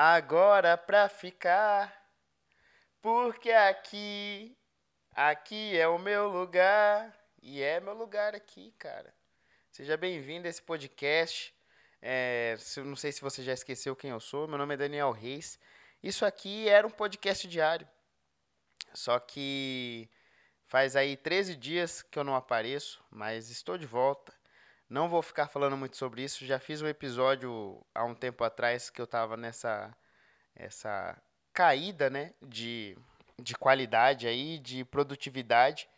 agora pra ficar. Porque aqui, aqui é o meu lugar. E é meu lugar aqui, cara. Seja bem-vindo a esse podcast. É, não sei se você já esqueceu quem eu sou. Meu nome é Daniel Reis. Isso aqui era um podcast diário. Só que faz aí 13 dias que eu não apareço, mas estou de volta. Não vou ficar falando muito sobre isso. Já fiz um episódio há um tempo atrás que eu tava nessa essa caída, né, de, de qualidade aí, de produtividade.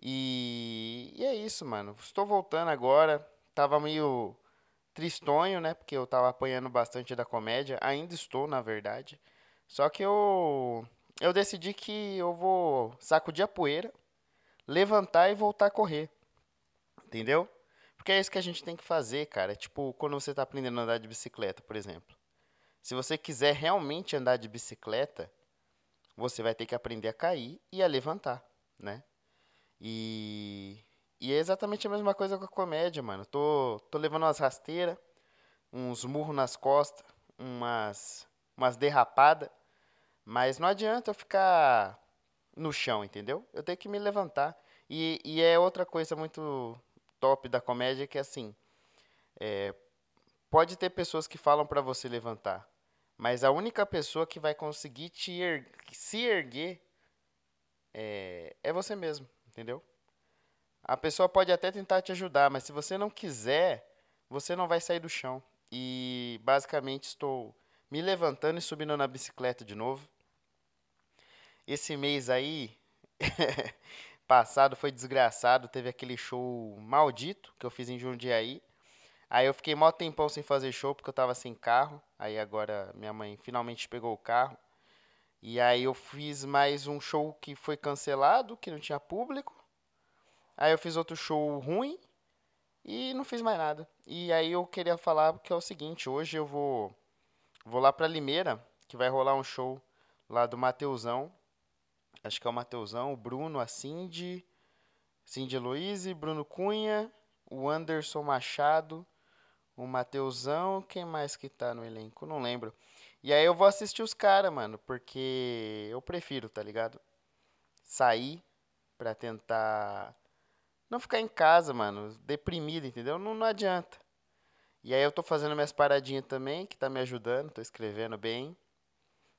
E, e é isso, mano. Estou voltando agora. Tava meio tristonho, né, porque eu tava apanhando bastante da comédia. Ainda estou, na verdade. Só que eu eu decidi que eu vou sacudir a poeira, levantar e voltar a correr. Entendeu? Porque é isso que a gente tem que fazer, cara. Tipo, quando você tá aprendendo a andar de bicicleta, por exemplo. Se você quiser realmente andar de bicicleta, você vai ter que aprender a cair e a levantar, né? E, e é exatamente a mesma coisa com a comédia, mano. Tô, tô levando umas rasteiras, uns murros nas costas, umas, umas derrapadas, mas não adianta eu ficar no chão, entendeu? Eu tenho que me levantar. E, e é outra coisa muito top da comédia que é assim, é, pode ter pessoas que falam pra você levantar, mas a única pessoa que vai conseguir te er- se erguer é, é você mesmo, entendeu? A pessoa pode até tentar te ajudar, mas se você não quiser, você não vai sair do chão. E basicamente estou me levantando e subindo na bicicleta de novo. Esse mês aí, passado, foi desgraçado. Teve aquele show maldito que eu fiz em Jundiaí. Aí eu fiquei mó tempão sem fazer show porque eu tava sem carro. Aí agora minha mãe finalmente pegou o carro. E aí eu fiz mais um show que foi cancelado, que não tinha público. Aí eu fiz outro show ruim e não fiz mais nada. E aí eu queria falar que é o seguinte, hoje eu vou vou lá pra Limeira, que vai rolar um show lá do Mateusão. Acho que é o Mateusão, o Bruno, a Cindy, Cindy Luiz, Bruno Cunha, o Anderson Machado, o Mateusão, quem mais que tá no elenco? Não lembro. E aí eu vou assistir os caras, mano, porque eu prefiro, tá ligado? Sair pra tentar não ficar em casa, mano, deprimido, entendeu? Não, não adianta. E aí eu tô fazendo minhas paradinhas também, que tá me ajudando, tô escrevendo bem.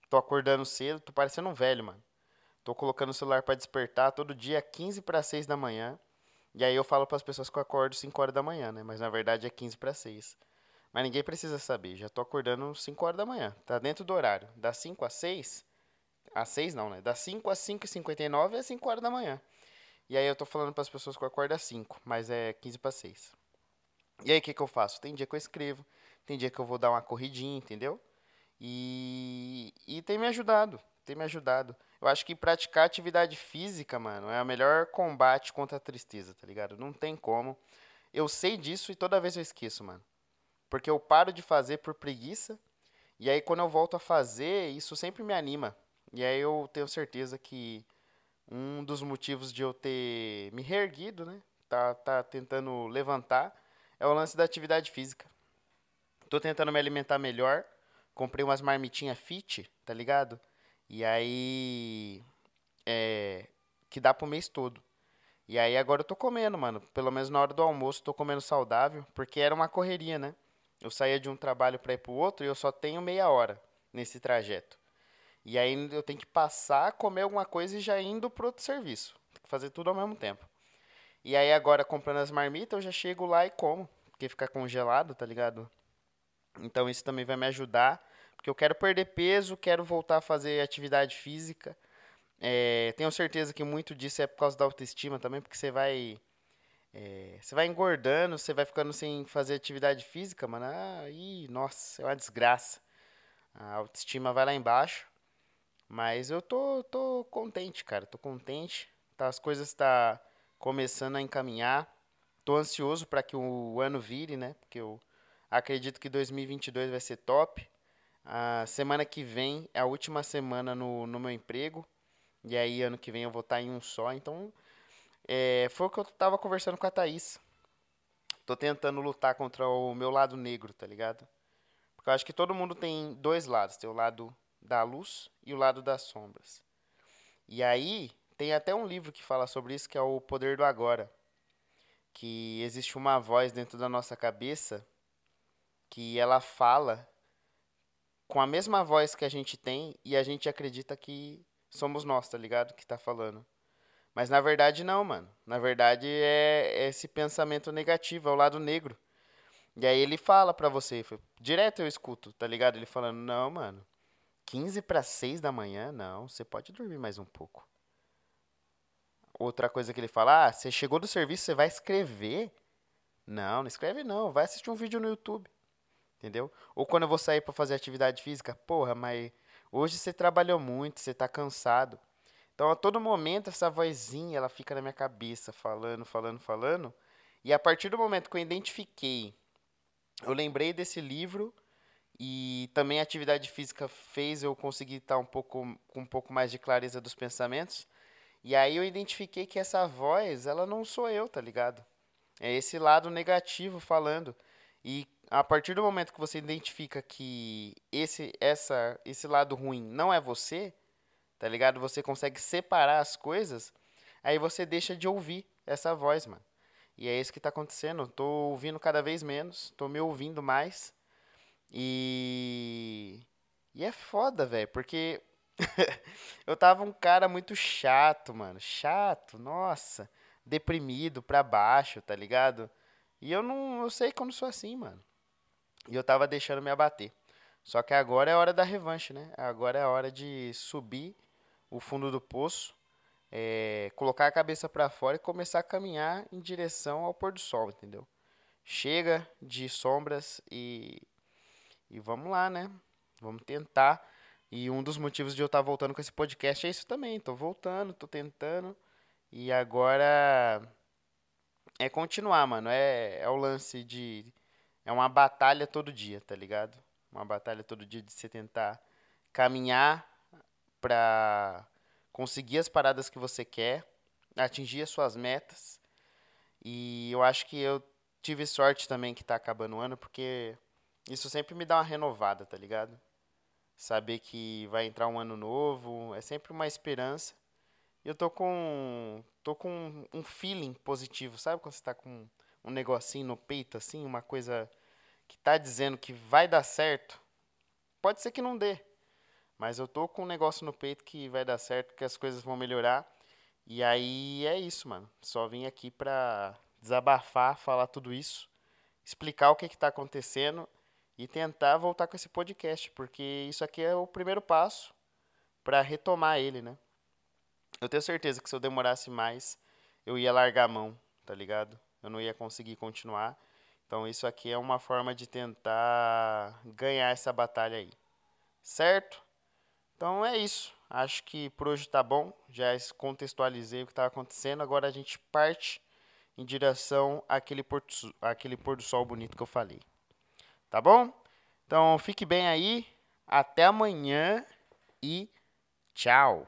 Tô acordando cedo, tô parecendo um velho, mano. Tô colocando o celular pra despertar todo dia, 15 para 6 da manhã. E aí eu falo pras pessoas que eu acordo 5 horas da manhã, né? Mas na verdade é 15 para 6. Mas ninguém precisa saber, já tô acordando 5 horas da manhã. Tá dentro do horário. Das 5 às 6, às 6 não, né? Das 5 às 5 e 59 é 5 horas da manhã. E aí eu tô falando pras pessoas que eu acordo às 5, mas é 15 para 6. E aí o que que eu faço? Tem dia que eu escrevo, tem dia que eu vou dar uma corridinha, entendeu? E, e tem me ajudado, tem me ajudado. Eu acho que praticar atividade física, mano, é o melhor combate contra a tristeza, tá ligado? Não tem como. Eu sei disso e toda vez eu esqueço, mano. Porque eu paro de fazer por preguiça, e aí quando eu volto a fazer, isso sempre me anima. E aí eu tenho certeza que um dos motivos de eu ter me reerguido, né? Tá, tá tentando levantar, é o lance da atividade física. Tô tentando me alimentar melhor. Comprei umas marmitinhas fit, tá ligado? E aí. É. Que dá pro mês todo. E aí agora eu tô comendo, mano. Pelo menos na hora do almoço tô comendo saudável. Porque era uma correria, né? Eu saía de um trabalho pra ir pro outro e eu só tenho meia hora nesse trajeto. E aí eu tenho que passar, comer alguma coisa e já indo pro outro serviço. Tem que fazer tudo ao mesmo tempo. E aí agora comprando as marmitas, eu já chego lá e como. Porque fica congelado, tá ligado? Então isso também vai me ajudar. Porque eu quero perder peso, quero voltar a fazer atividade física. É, tenho certeza que muito disso é por causa da autoestima também, porque você vai. é, você vai engordando, você vai ficando sem fazer atividade física, mano. Ah, ih, nossa, é uma desgraça. A autoestima vai lá embaixo. Mas eu tô, tô contente, cara. Tô contente. Tá, as coisas tá começando a encaminhar. Tô ansioso para que o ano vire, né? Porque eu acredito que 2022 vai ser top. A semana que vem é a última semana no, no meu emprego. E aí, ano que vem eu vou estar em um só. Então, é, foi o que eu tava conversando com a Thaís. Tô tentando lutar contra o meu lado negro, tá ligado? Porque eu acho que todo mundo tem dois lados. Tem o lado da luz e o lado das sombras. E aí, tem até um livro que fala sobre isso, que é o Poder do Agora. Que existe uma voz dentro da nossa cabeça que ela fala com a mesma voz que a gente tem e a gente acredita que somos nós, tá ligado? Que tá falando. Mas na verdade não, mano. Na verdade é esse pensamento negativo, é o lado negro. E aí ele fala pra você, direto eu escuto, tá ligado? Ele falando, não, mano, 15 para 6 da manhã, não, você pode dormir mais um pouco. Outra coisa que ele fala, ah, você chegou do serviço, você vai escrever? Não, não escreve não, vai assistir um vídeo no YouTube. Entendeu? Ou quando eu vou sair para fazer atividade física, porra, mas hoje você trabalhou muito, você tá cansado. Então, a todo momento, essa vozinha, ela fica na minha cabeça, falando, falando, falando. E a partir do momento que eu identifiquei, eu lembrei desse livro e também a atividade física fez eu conseguir estar um pouco com um pouco mais de clareza dos pensamentos. E aí eu identifiquei que essa voz, ela não sou eu, tá ligado? É esse lado negativo falando. E a partir do momento que você identifica que esse, essa, esse lado ruim não é você, tá ligado? Você consegue separar as coisas, aí você deixa de ouvir essa voz, mano. E é isso que tá acontecendo. tô ouvindo cada vez menos, tô me ouvindo mais. E. E é foda, velho, porque eu tava um cara muito chato, mano. Chato, nossa. Deprimido pra baixo, tá ligado? E eu não. Eu sei não sou assim, mano. E eu tava deixando me abater. Só que agora é hora da revanche, né? Agora é hora de subir o fundo do poço, é, colocar a cabeça para fora e começar a caminhar em direção ao pôr do sol, entendeu? Chega de sombras e, e vamos lá, né? Vamos tentar. E um dos motivos de eu estar tá voltando com esse podcast é isso também. Tô voltando, tô tentando. E agora é continuar, mano. É, é o lance de é uma batalha todo dia, tá ligado? Uma batalha todo dia de você tentar caminhar para conseguir as paradas que você quer, atingir as suas metas. E eu acho que eu tive sorte também que tá acabando o ano, porque isso sempre me dá uma renovada, tá ligado? Saber que vai entrar um ano novo, é sempre uma esperança. Eu tô com tô com um feeling positivo, sabe quando você tá com um negocinho no peito assim, uma coisa que está dizendo que vai dar certo, pode ser que não dê. Mas eu tô com um negócio no peito que vai dar certo, que as coisas vão melhorar. E aí é isso, mano. Só vim aqui pra desabafar, falar tudo isso, explicar o que está acontecendo e tentar voltar com esse podcast, porque isso aqui é o primeiro passo para retomar ele, né? Eu tenho certeza que se eu demorasse mais, eu ia largar a mão, tá ligado? Eu não ia conseguir continuar. Então isso aqui é uma forma de tentar ganhar essa batalha aí. Certo? Então é isso. Acho que por hoje tá bom. Já contextualizei o que está acontecendo. Agora a gente parte em direção àquele, porto, àquele pôr do sol bonito que eu falei. Tá bom? Então fique bem aí. Até amanhã e tchau.